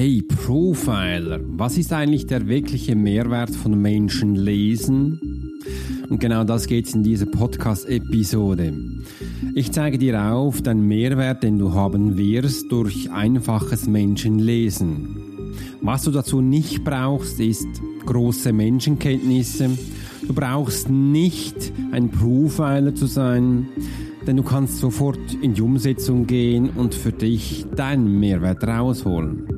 Hey Profiler, was ist eigentlich der wirkliche Mehrwert von Menschen lesen? Und genau das geht in dieser Podcast-Episode. Ich zeige dir auf den Mehrwert, den du haben wirst durch einfaches Menschenlesen. Was du dazu nicht brauchst, ist große Menschenkenntnisse. Du brauchst nicht ein Profiler zu sein, denn du kannst sofort in die Umsetzung gehen und für dich deinen Mehrwert rausholen.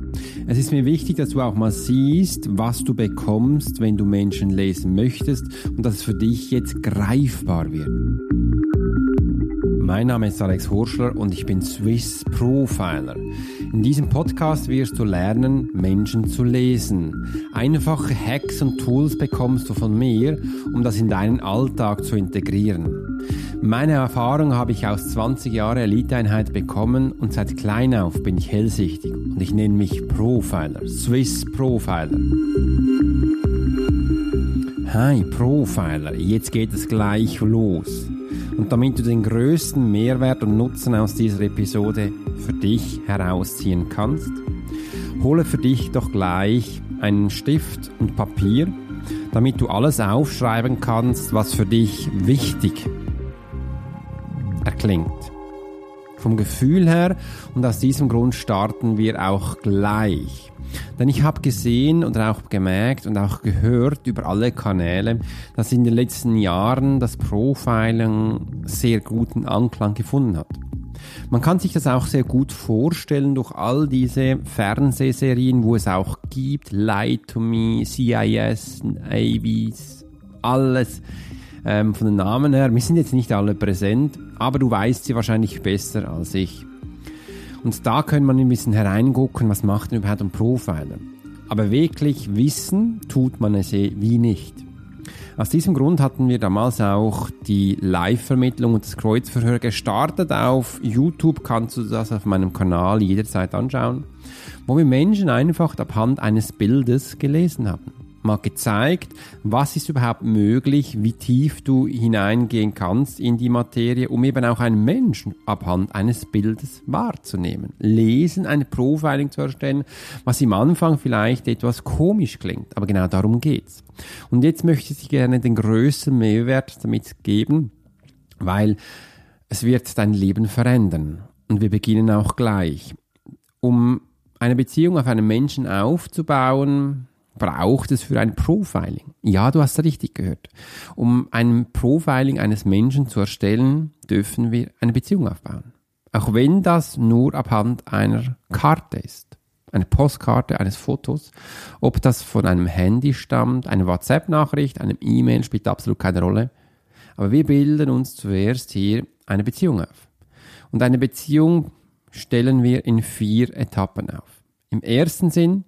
Es ist mir wichtig, dass du auch mal siehst, was du bekommst, wenn du Menschen lesen möchtest und dass es für dich jetzt greifbar wird. Mein Name ist Alex Horschler und ich bin Swiss Profiler. In diesem Podcast wirst du lernen, Menschen zu lesen. Einfache Hacks und Tools bekommst du von mir, um das in deinen Alltag zu integrieren. Meine Erfahrung habe ich aus 20 Jahren Eliteeinheit bekommen und seit klein auf bin ich hellsichtig und ich nenne mich Profiler, Swiss Profiler. Hi Profiler, jetzt geht es gleich los. Und damit du den größten Mehrwert und Nutzen aus dieser Episode für dich herausziehen kannst, hole für dich doch gleich einen Stift und Papier, damit du alles aufschreiben kannst, was für dich wichtig erklingt. Vom Gefühl her und aus diesem Grund starten wir auch gleich. Denn ich habe gesehen und auch gemerkt und auch gehört über alle Kanäle, dass in den letzten Jahren das Profiling sehr guten Anklang gefunden hat. Man kann sich das auch sehr gut vorstellen durch all diese Fernsehserien, wo es auch gibt, Lie to Me, CIS, Navies, alles ähm, von den Namen her. Wir sind jetzt nicht alle präsent, aber du weißt sie wahrscheinlich besser als ich. Und da können man ein bisschen hereingucken, was macht denn überhaupt ein Profiler. Aber wirklich wissen tut man es eh wie nicht. Aus diesem Grund hatten wir damals auch die Live-Vermittlung und das Kreuzverhör gestartet. Auf YouTube kannst du das auf meinem Kanal jederzeit anschauen, wo wir Menschen einfach abhand eines Bildes gelesen haben mal gezeigt, was ist überhaupt möglich, wie tief du hineingehen kannst in die Materie, um eben auch einen Menschen abhand eines Bildes wahrzunehmen. Lesen, eine Profiling zu erstellen, was im Anfang vielleicht etwas komisch klingt, aber genau darum geht's. Und jetzt möchte ich gerne den größten Mehrwert damit geben, weil es wird dein Leben verändern. Und wir beginnen auch gleich. Um eine Beziehung auf einen Menschen aufzubauen, braucht es für ein Profiling? Ja, du hast richtig gehört. Um ein Profiling eines Menschen zu erstellen, dürfen wir eine Beziehung aufbauen. Auch wenn das nur abhand einer Karte ist. Eine Postkarte eines Fotos. Ob das von einem Handy stammt, eine WhatsApp-Nachricht, einem E-Mail, spielt absolut keine Rolle. Aber wir bilden uns zuerst hier eine Beziehung auf. Und eine Beziehung stellen wir in vier Etappen auf. Im ersten Sinn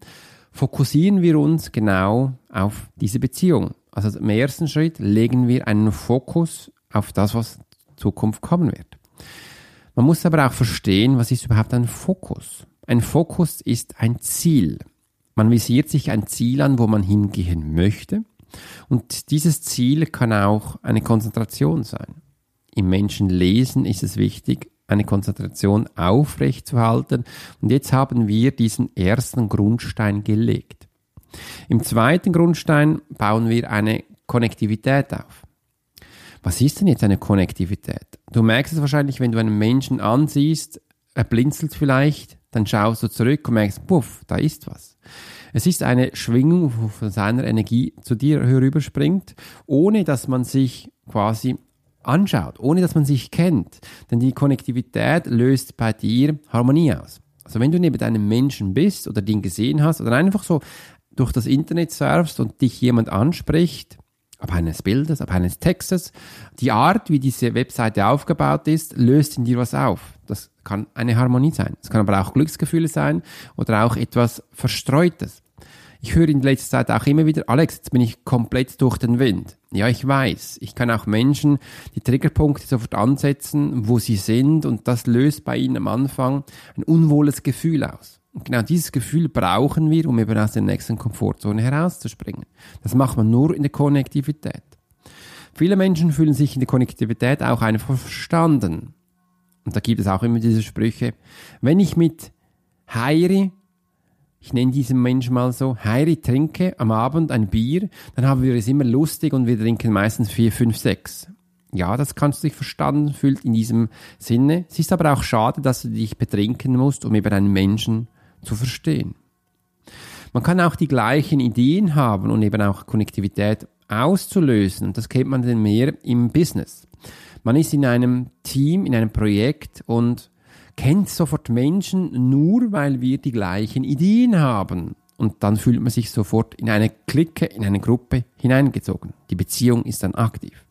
fokussieren wir uns genau auf diese Beziehung. Also im ersten Schritt legen wir einen Fokus auf das, was in Zukunft kommen wird. Man muss aber auch verstehen, was ist überhaupt ein Fokus? Ein Fokus ist ein Ziel. Man visiert sich ein Ziel an, wo man hingehen möchte. Und dieses Ziel kann auch eine Konzentration sein. Im Menschenlesen ist es wichtig, eine Konzentration aufrechtzuerhalten. Und jetzt haben wir diesen ersten Grundstein gelegt. Im zweiten Grundstein bauen wir eine Konnektivität auf. Was ist denn jetzt eine Konnektivität? Du merkst es wahrscheinlich, wenn du einen Menschen ansiehst, er blinzelt vielleicht, dann schaust du zurück und merkst, puff, da ist was. Es ist eine Schwingung, wo von seiner Energie zu dir herüberspringt, ohne dass man sich quasi anschaut, ohne dass man sich kennt. Denn die Konnektivität löst bei dir Harmonie aus. Also wenn du neben einem Menschen bist oder den gesehen hast oder einfach so durch das Internet surfst und dich jemand anspricht, ab eines Bildes, ab eines Textes, die Art, wie diese Webseite aufgebaut ist, löst in dir was auf. Das kann eine Harmonie sein. Es kann aber auch Glücksgefühle sein oder auch etwas Verstreutes. Ich höre in letzter Zeit auch immer wieder, Alex, jetzt bin ich komplett durch den Wind. Ja, ich weiß. Ich kann auch Menschen die Triggerpunkte sofort ansetzen, wo sie sind und das löst bei ihnen am Anfang ein unwohles Gefühl aus. Und genau dieses Gefühl brauchen wir, um eben aus der nächsten Komfortzone herauszuspringen. Das macht man nur in der Konnektivität. Viele Menschen fühlen sich in der Konnektivität auch einfach verstanden. Und da gibt es auch immer diese Sprüche, wenn ich mit Heiri ich nenne diesen Menschen mal so, Heiri, trinke am Abend ein Bier, dann haben wir es immer lustig und wir trinken meistens vier, fünf, sechs. Ja, das kannst du dich verstanden fühlt in diesem Sinne. Es ist aber auch schade, dass du dich betrinken musst, um eben einen Menschen zu verstehen. Man kann auch die gleichen Ideen haben und eben auch Konnektivität auszulösen. Das kennt man denn mehr im Business. Man ist in einem Team, in einem Projekt und kennt sofort Menschen nur, weil wir die gleichen Ideen haben. Und dann fühlt man sich sofort in eine Clique, in eine Gruppe hineingezogen. Die Beziehung ist dann aktiv.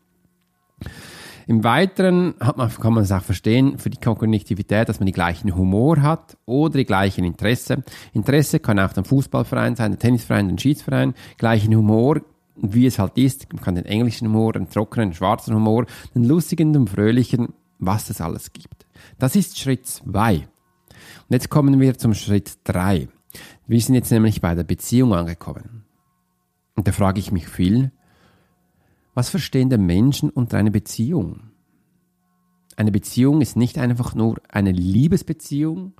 Im Weiteren man, kann man es auch verstehen für die Kognitivität, dass man die gleichen Humor hat oder die gleichen Interesse. Interesse kann auch der Fußballverein sein, der Tennisverein, der Schiedsverein. Gleichen Humor, wie es halt ist. Man kann den englischen Humor, den trockenen, den schwarzen Humor, den lustigen, den fröhlichen, was es alles gibt. Das ist Schritt zwei. Und jetzt kommen wir zum Schritt drei. Wir sind jetzt nämlich bei der Beziehung angekommen. Und da frage ich mich viel, was verstehen der Menschen unter einer Beziehung? Eine Beziehung ist nicht einfach nur eine Liebesbeziehung.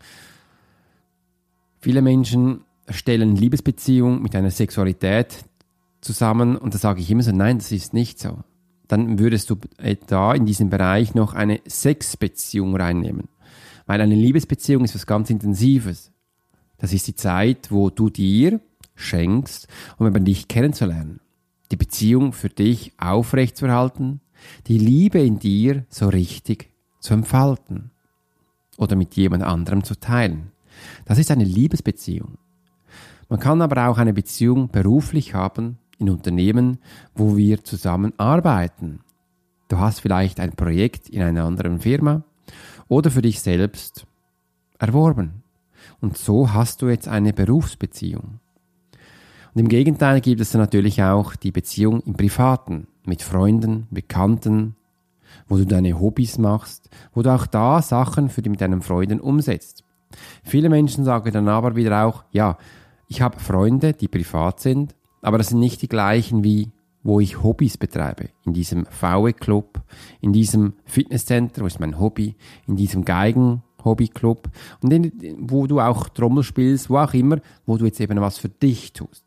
Viele Menschen stellen Liebesbeziehung mit einer Sexualität zusammen und da sage ich immer so, nein, das ist nicht so. Dann würdest du da in diesem Bereich noch eine Sexbeziehung reinnehmen. Weil eine Liebesbeziehung ist was ganz Intensives. Das ist die Zeit, wo du dir schenkst, um über dich kennenzulernen die Beziehung für dich aufrechtzuerhalten, die Liebe in dir so richtig zu entfalten oder mit jemand anderem zu teilen. Das ist eine Liebesbeziehung. Man kann aber auch eine Beziehung beruflich haben in Unternehmen, wo wir zusammen arbeiten. Du hast vielleicht ein Projekt in einer anderen Firma oder für dich selbst erworben. Und so hast du jetzt eine Berufsbeziehung. Und im Gegenteil gibt es dann natürlich auch die Beziehung im Privaten mit Freunden, Bekannten, wo du deine Hobbys machst, wo du auch da Sachen für die mit deinen Freunden umsetzt. Viele Menschen sagen dann aber wieder auch, ja, ich habe Freunde, die privat sind, aber das sind nicht die gleichen wie wo ich Hobbys betreibe. In diesem VW-Club, in diesem Fitnesscenter, wo ist mein Hobby, in diesem Geigen Hobbyclub und in, wo du auch Trommel spielst, wo auch immer, wo du jetzt eben was für dich tust.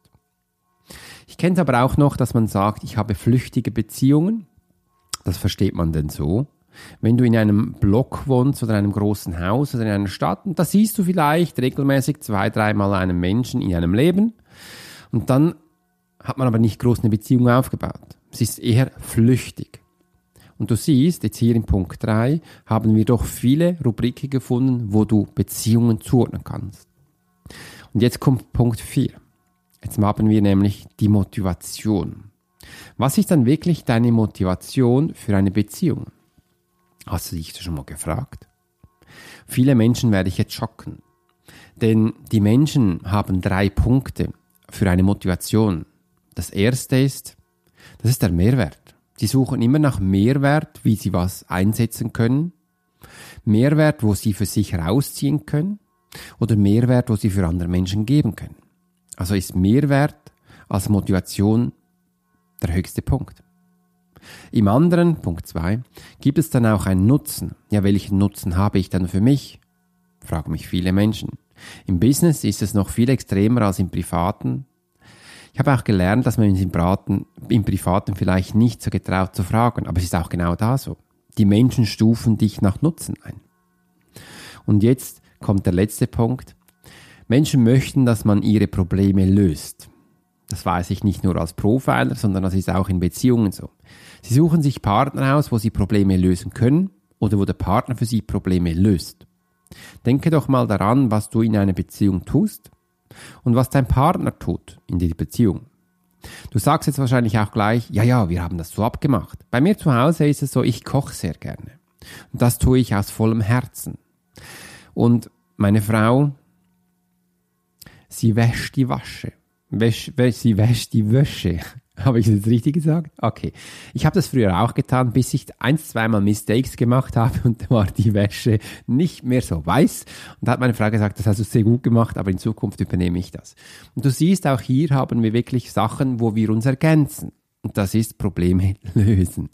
Ich kenne es aber auch noch, dass man sagt, ich habe flüchtige Beziehungen. Das versteht man denn so. Wenn du in einem Block wohnst oder in einem großen Haus oder in einer Stadt, und da siehst du vielleicht regelmäßig zwei, dreimal einen Menschen in einem Leben. Und dann hat man aber nicht groß eine Beziehung aufgebaut. Es ist eher flüchtig. Und du siehst, jetzt hier in Punkt 3 haben wir doch viele Rubriken gefunden, wo du Beziehungen zuordnen kannst. Und jetzt kommt Punkt 4. Jetzt haben wir nämlich die Motivation. Was ist dann wirklich deine Motivation für eine Beziehung? Hast du dich das schon mal gefragt? Viele Menschen werde ich jetzt schocken. Denn die Menschen haben drei Punkte für eine Motivation. Das erste ist, das ist der Mehrwert. Sie suchen immer nach Mehrwert, wie sie was einsetzen können. Mehrwert, wo sie für sich herausziehen können. Oder Mehrwert, wo sie für andere Menschen geben können. Also ist Mehrwert als Motivation der höchste Punkt. Im anderen, Punkt 2, gibt es dann auch einen Nutzen. Ja, welchen Nutzen habe ich dann für mich? Fragen mich viele Menschen. Im Business ist es noch viel extremer als im Privaten. Ich habe auch gelernt, dass man im Privaten, im Privaten vielleicht nicht so getraut zu fragen, aber es ist auch genau da so. Die Menschen stufen dich nach Nutzen ein. Und jetzt kommt der letzte Punkt. Menschen möchten, dass man ihre Probleme löst. Das weiß ich nicht nur als Profiler, sondern das ist auch in Beziehungen so. Sie suchen sich Partner aus, wo sie Probleme lösen können oder wo der Partner für sie Probleme löst. Denke doch mal daran, was du in einer Beziehung tust und was dein Partner tut in der Beziehung. Du sagst jetzt wahrscheinlich auch gleich, ja, ja, wir haben das so abgemacht. Bei mir zu Hause ist es so, ich koche sehr gerne. Und das tue ich aus vollem Herzen. Und meine Frau, sie wäscht die Wasche. Wäsch, wäsch, sie wäscht die Wäsche. Habe ich das jetzt richtig gesagt? Okay. Ich habe das früher auch getan, bis ich ein, zweimal Mistakes gemacht habe und war die Wäsche nicht mehr so weiß. Und da hat meine Frau gesagt, das hast du sehr gut gemacht, aber in Zukunft übernehme ich das. Und du siehst, auch hier haben wir wirklich Sachen, wo wir uns ergänzen. Und das ist Probleme lösen.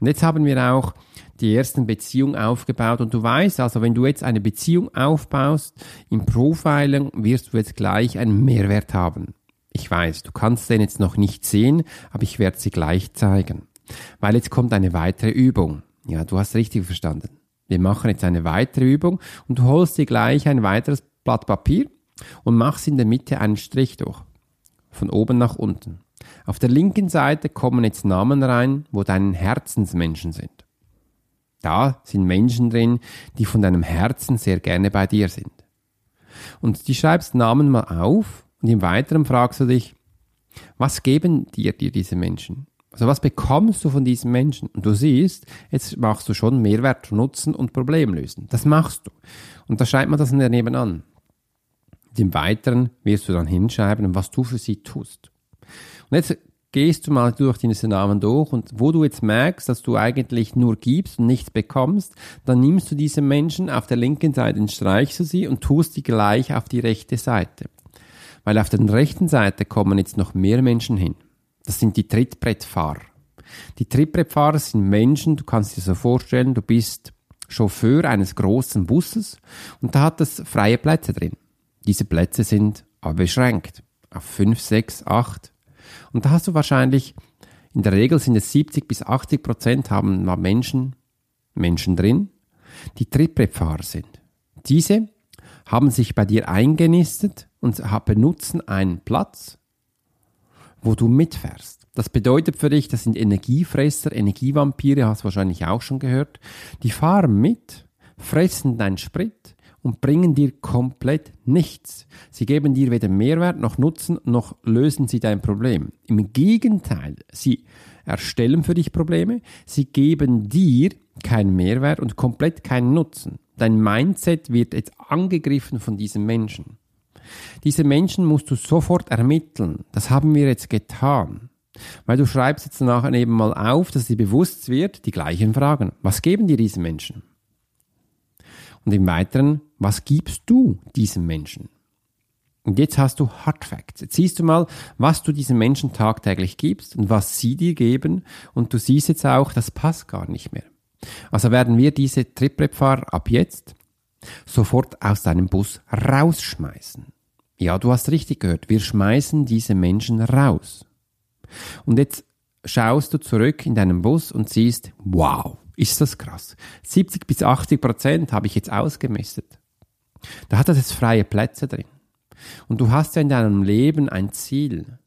Und jetzt haben wir auch die ersten Beziehungen aufgebaut. Und du weißt, also wenn du jetzt eine Beziehung aufbaust, im Profiling wirst du jetzt gleich einen Mehrwert haben. Ich weiß, du kannst den jetzt noch nicht sehen, aber ich werde sie gleich zeigen. Weil jetzt kommt eine weitere Übung. Ja, du hast richtig verstanden. Wir machen jetzt eine weitere Übung und du holst dir gleich ein weiteres Blatt Papier und machst in der Mitte einen Strich durch. Von oben nach unten. Auf der linken Seite kommen jetzt Namen rein, wo deine Herzensmenschen sind. Da sind Menschen drin, die von deinem Herzen sehr gerne bei dir sind. Und die schreibst Namen mal auf und im Weiteren fragst du dich, was geben dir dir diese Menschen? Also was bekommst du von diesen Menschen? Und du siehst, jetzt machst du schon Mehrwert, Nutzen und Problemlösen. Das machst du. Und da schreibt man das daneben an. Und im Weiteren wirst du dann hinschreiben, was du für sie tust. Und jetzt gehst du mal durch diese Namen durch und wo du jetzt merkst, dass du eigentlich nur gibst und nichts bekommst, dann nimmst du diese Menschen auf der linken Seite streichst du sie und tust die gleich auf die rechte Seite. Weil auf der rechten Seite kommen jetzt noch mehr Menschen hin. Das sind die Trittbrettfahrer. Die Trittbrettfahrer sind Menschen, du kannst dir so vorstellen, du bist Chauffeur eines großen Busses und da hat es freie Plätze drin. Diese Plätze sind aber beschränkt auf 5, 6, 8 und da hast du wahrscheinlich, in der Regel sind es 70 bis 80 Prozent haben Menschen, Menschen drin, die Trittbrettfahrer sind. Diese haben sich bei dir eingenistet und benutzen einen Platz, wo du mitfährst. Das bedeutet für dich, das sind Energiefresser, Energievampire, hast du wahrscheinlich auch schon gehört. Die fahren mit, fressen deinen Sprit, und bringen dir komplett nichts. Sie geben dir weder Mehrwert noch Nutzen, noch lösen sie dein Problem. Im Gegenteil, sie erstellen für dich Probleme, sie geben dir keinen Mehrwert und komplett keinen Nutzen. Dein Mindset wird jetzt angegriffen von diesen Menschen. Diese Menschen musst du sofort ermitteln. Das haben wir jetzt getan. Weil du schreibst jetzt nachher eben mal auf, dass dir bewusst wird, die gleichen Fragen. Was geben dir diese Menschen? Und im Weiteren, was gibst du diesem Menschen? Und jetzt hast du Hard Facts. Jetzt siehst du mal, was du diesen Menschen tagtäglich gibst und was sie dir geben. Und du siehst jetzt auch, das passt gar nicht mehr. Also werden wir diese Triprep-Fahrer ab jetzt sofort aus deinem Bus rausschmeißen. Ja, du hast richtig gehört. Wir schmeißen diese Menschen raus. Und jetzt schaust du zurück in deinen Bus und siehst, wow, ist das krass. 70 bis 80 Prozent habe ich jetzt ausgemistet. Da hat das jetzt freie Plätze drin. Und du hast ja in deinem Leben ein Ziel.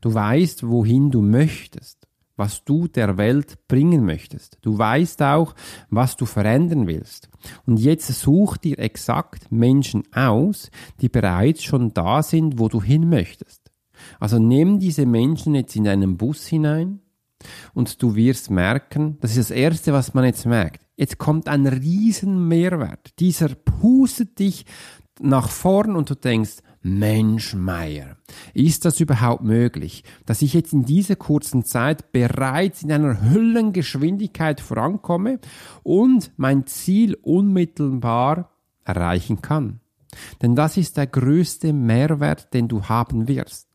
Du weißt, wohin du möchtest, was du der Welt bringen möchtest. Du weißt auch, was du verändern willst. Und jetzt such dir exakt Menschen aus, die bereits schon da sind, wo du hin möchtest. Also nimm diese Menschen jetzt in deinen Bus hinein und du wirst merken, das ist das Erste, was man jetzt merkt. Jetzt kommt ein riesen Mehrwert. Dieser pustet dich nach vorn und du denkst, Mensch, Meier, ist das überhaupt möglich, dass ich jetzt in dieser kurzen Zeit bereits in einer Hüllengeschwindigkeit vorankomme und mein Ziel unmittelbar erreichen kann? Denn das ist der größte Mehrwert, den du haben wirst.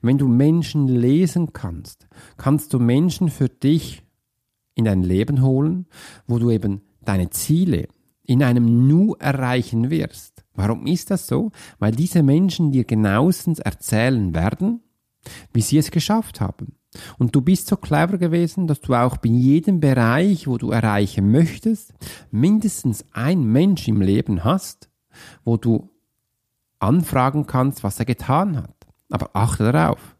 Wenn du Menschen lesen kannst, kannst du Menschen für dich in dein Leben holen, wo du eben deine Ziele in einem Nu erreichen wirst. Warum ist das so? Weil diese Menschen dir genauestens erzählen werden, wie sie es geschafft haben. Und du bist so clever gewesen, dass du auch in jedem Bereich, wo du erreichen möchtest, mindestens ein Mensch im Leben hast, wo du anfragen kannst, was er getan hat. Aber achte darauf,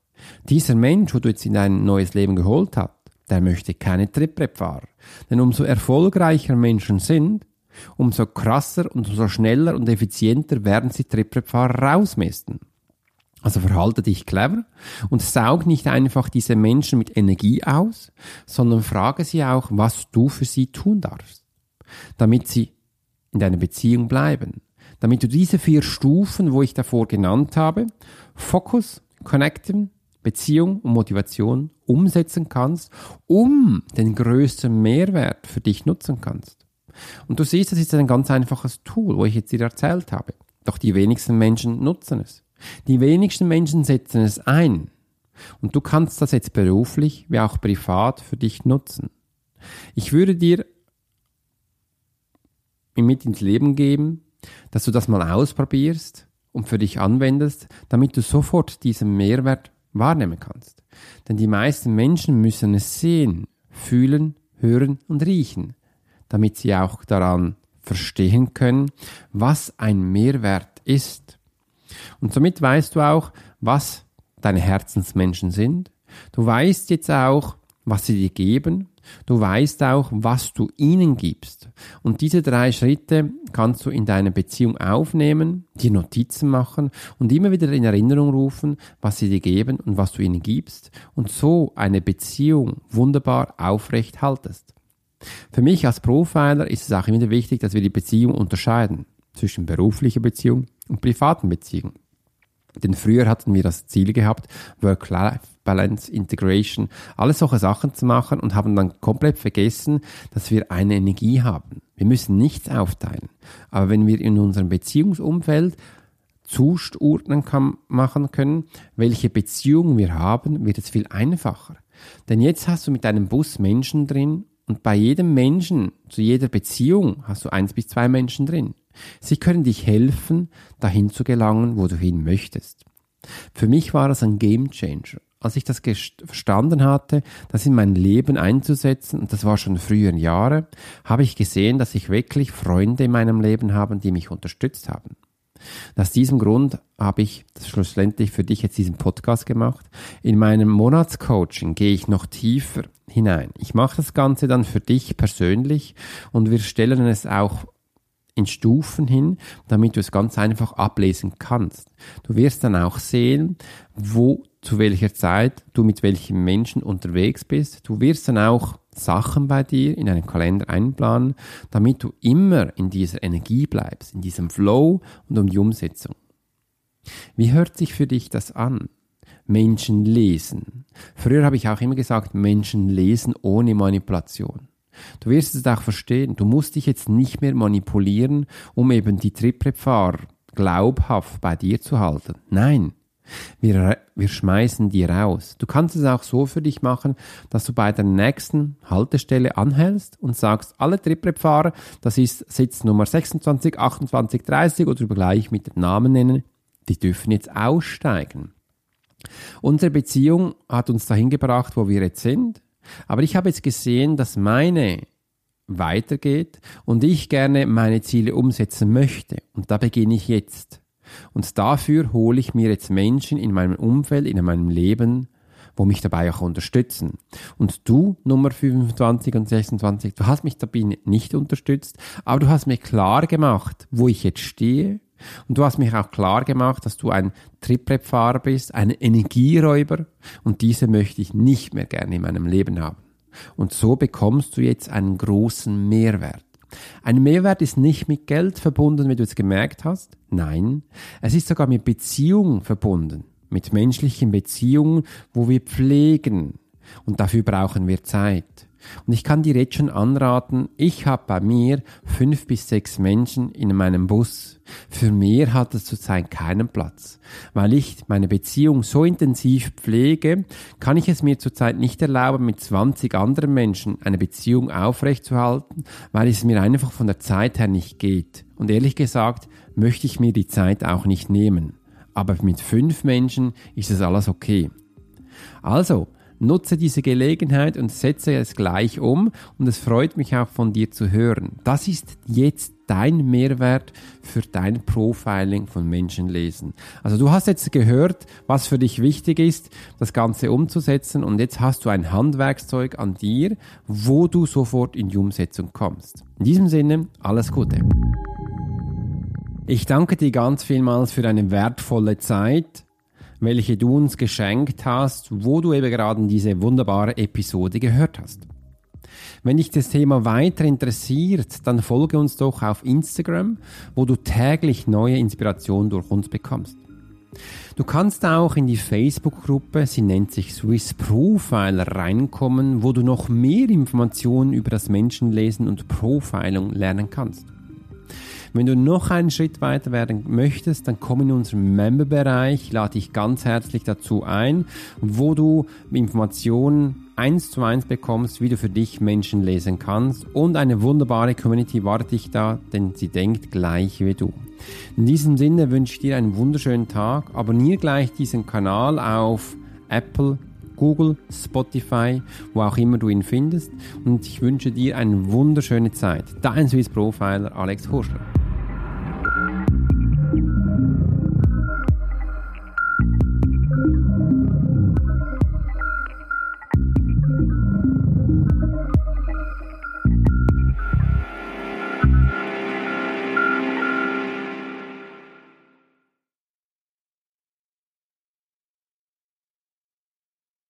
dieser Mensch, wo du jetzt in dein neues Leben geholt hast, der möchte keine Trittbrettfahrer. Denn umso erfolgreicher Menschen sind, umso krasser und umso schneller und effizienter werden sie Trittbrettfahrer rausmessen. Also verhalte dich clever und saug nicht einfach diese Menschen mit Energie aus, sondern frage sie auch, was du für sie tun darfst, damit sie in deiner Beziehung bleiben. Damit du diese vier Stufen, wo ich davor genannt habe, Fokus, Connecten, Beziehung und Motivation umsetzen kannst, um den größten Mehrwert für dich nutzen kannst. Und du siehst, das ist ein ganz einfaches Tool, wo ich jetzt dir erzählt habe. Doch die wenigsten Menschen nutzen es. Die wenigsten Menschen setzen es ein. Und du kannst das jetzt beruflich wie auch privat für dich nutzen. Ich würde dir mit ins Leben geben, dass du das mal ausprobierst und für dich anwendest, damit du sofort diesen Mehrwert wahrnehmen kannst. Denn die meisten Menschen müssen es sehen, fühlen, hören und riechen, damit sie auch daran verstehen können, was ein Mehrwert ist. Und somit weißt du auch, was deine Herzensmenschen sind. Du weißt jetzt auch, was sie dir geben. Du weißt auch, was du ihnen gibst. Und diese drei Schritte kannst du in deiner Beziehung aufnehmen, dir Notizen machen und immer wieder in Erinnerung rufen, was sie dir geben und was du ihnen gibst und so eine Beziehung wunderbar aufrecht haltest. Für mich als Profiler ist es auch immer wichtig, dass wir die Beziehung unterscheiden zwischen beruflicher Beziehung und privaten Beziehungen. Denn früher hatten wir das Ziel gehabt, Work-Life-Balance, Integration, alle solche Sachen zu machen und haben dann komplett vergessen, dass wir eine Energie haben. Wir müssen nichts aufteilen. Aber wenn wir in unserem Beziehungsumfeld zuordnen machen können, welche Beziehung wir haben, wird es viel einfacher. Denn jetzt hast du mit deinem Bus Menschen drin und bei jedem Menschen, zu jeder Beziehung hast du eins bis zwei Menschen drin. Sie können dich helfen, dahin zu gelangen, wo du hin möchtest. Für mich war es ein Game Changer. Als ich das verstanden hatte, das in mein Leben einzusetzen, und das war schon früher Jahre, habe ich gesehen, dass ich wirklich Freunde in meinem Leben habe, die mich unterstützt haben. Und aus diesem Grund habe ich schlussendlich für dich jetzt diesen Podcast gemacht. In meinem Monatscoaching gehe ich noch tiefer hinein. Ich mache das Ganze dann für dich persönlich und wir stellen es auch in Stufen hin, damit du es ganz einfach ablesen kannst. Du wirst dann auch sehen, wo zu welcher Zeit du mit welchen Menschen unterwegs bist. Du wirst dann auch Sachen bei dir in einen Kalender einplanen, damit du immer in dieser Energie bleibst, in diesem Flow und um die Umsetzung. Wie hört sich für dich das an? Menschen lesen. Früher habe ich auch immer gesagt, Menschen lesen ohne Manipulation. Du wirst es auch verstehen. Du musst dich jetzt nicht mehr manipulieren, um eben die Trittbrettfahrer glaubhaft bei dir zu halten. Nein. Wir, wir schmeißen die raus. Du kannst es auch so für dich machen, dass du bei der nächsten Haltestelle anhältst und sagst, alle Trittbrettfahrer, das ist Sitz Nummer 26, 28, 30 oder gleich mit dem Namen nennen, die dürfen jetzt aussteigen. Unsere Beziehung hat uns dahin gebracht, wo wir jetzt sind. Aber ich habe jetzt gesehen, dass meine weitergeht und ich gerne meine Ziele umsetzen möchte. Und da beginne ich jetzt. Und dafür hole ich mir jetzt Menschen in meinem Umfeld, in meinem Leben, wo mich dabei auch unterstützen. Und du, Nummer 25 und 26, du hast mich dabei nicht unterstützt, aber du hast mir klar gemacht, wo ich jetzt stehe, und du hast mich auch klar gemacht, dass du ein Triprep-Fahrer bist, ein Energieräuber und diese möchte ich nicht mehr gerne in meinem Leben haben. Und so bekommst du jetzt einen großen Mehrwert. Ein Mehrwert ist nicht mit Geld verbunden, wie du es gemerkt hast. Nein, es ist sogar mit Beziehungen verbunden. Mit menschlichen Beziehungen, wo wir pflegen. Und dafür brauchen wir Zeit. Und ich kann dir jetzt schon anraten, ich habe bei mir fünf bis sechs Menschen in meinem Bus. Für mehr hat es zurzeit keinen Platz. Weil ich meine Beziehung so intensiv pflege, kann ich es mir zurzeit nicht erlauben, mit 20 anderen Menschen eine Beziehung aufrechtzuerhalten, weil es mir einfach von der Zeit her nicht geht. Und ehrlich gesagt, möchte ich mir die Zeit auch nicht nehmen. Aber mit fünf Menschen ist es alles okay. Also, Nutze diese Gelegenheit und setze es gleich um und es freut mich auch von dir zu hören. Das ist jetzt dein Mehrwert für dein Profiling von Menschenlesen. Also du hast jetzt gehört, was für dich wichtig ist, das Ganze umzusetzen und jetzt hast du ein Handwerkszeug an dir, wo du sofort in die Umsetzung kommst. In diesem Sinne, alles Gute. Ich danke dir ganz vielmals für deine wertvolle Zeit welche du uns geschenkt hast, wo du eben gerade diese wunderbare Episode gehört hast. Wenn dich das Thema weiter interessiert, dann folge uns doch auf Instagram, wo du täglich neue Inspirationen durch uns bekommst. Du kannst auch in die Facebook-Gruppe, sie nennt sich Swiss Profiler, reinkommen, wo du noch mehr Informationen über das Menschenlesen und Profiling lernen kannst. Wenn du noch einen Schritt weiter werden möchtest, dann komm in unseren Member-Bereich, lade dich ganz herzlich dazu ein, wo du Informationen eins zu eins bekommst, wie du für dich Menschen lesen kannst und eine wunderbare Community wartet dich da, denn sie denkt gleich wie du. In diesem Sinne wünsche ich dir einen wunderschönen Tag. Abonniere gleich diesen Kanal auf Apple, Google, Spotify, wo auch immer du ihn findest. Und ich wünsche dir eine wunderschöne Zeit. Dein Swiss Profiler Alex Horschler.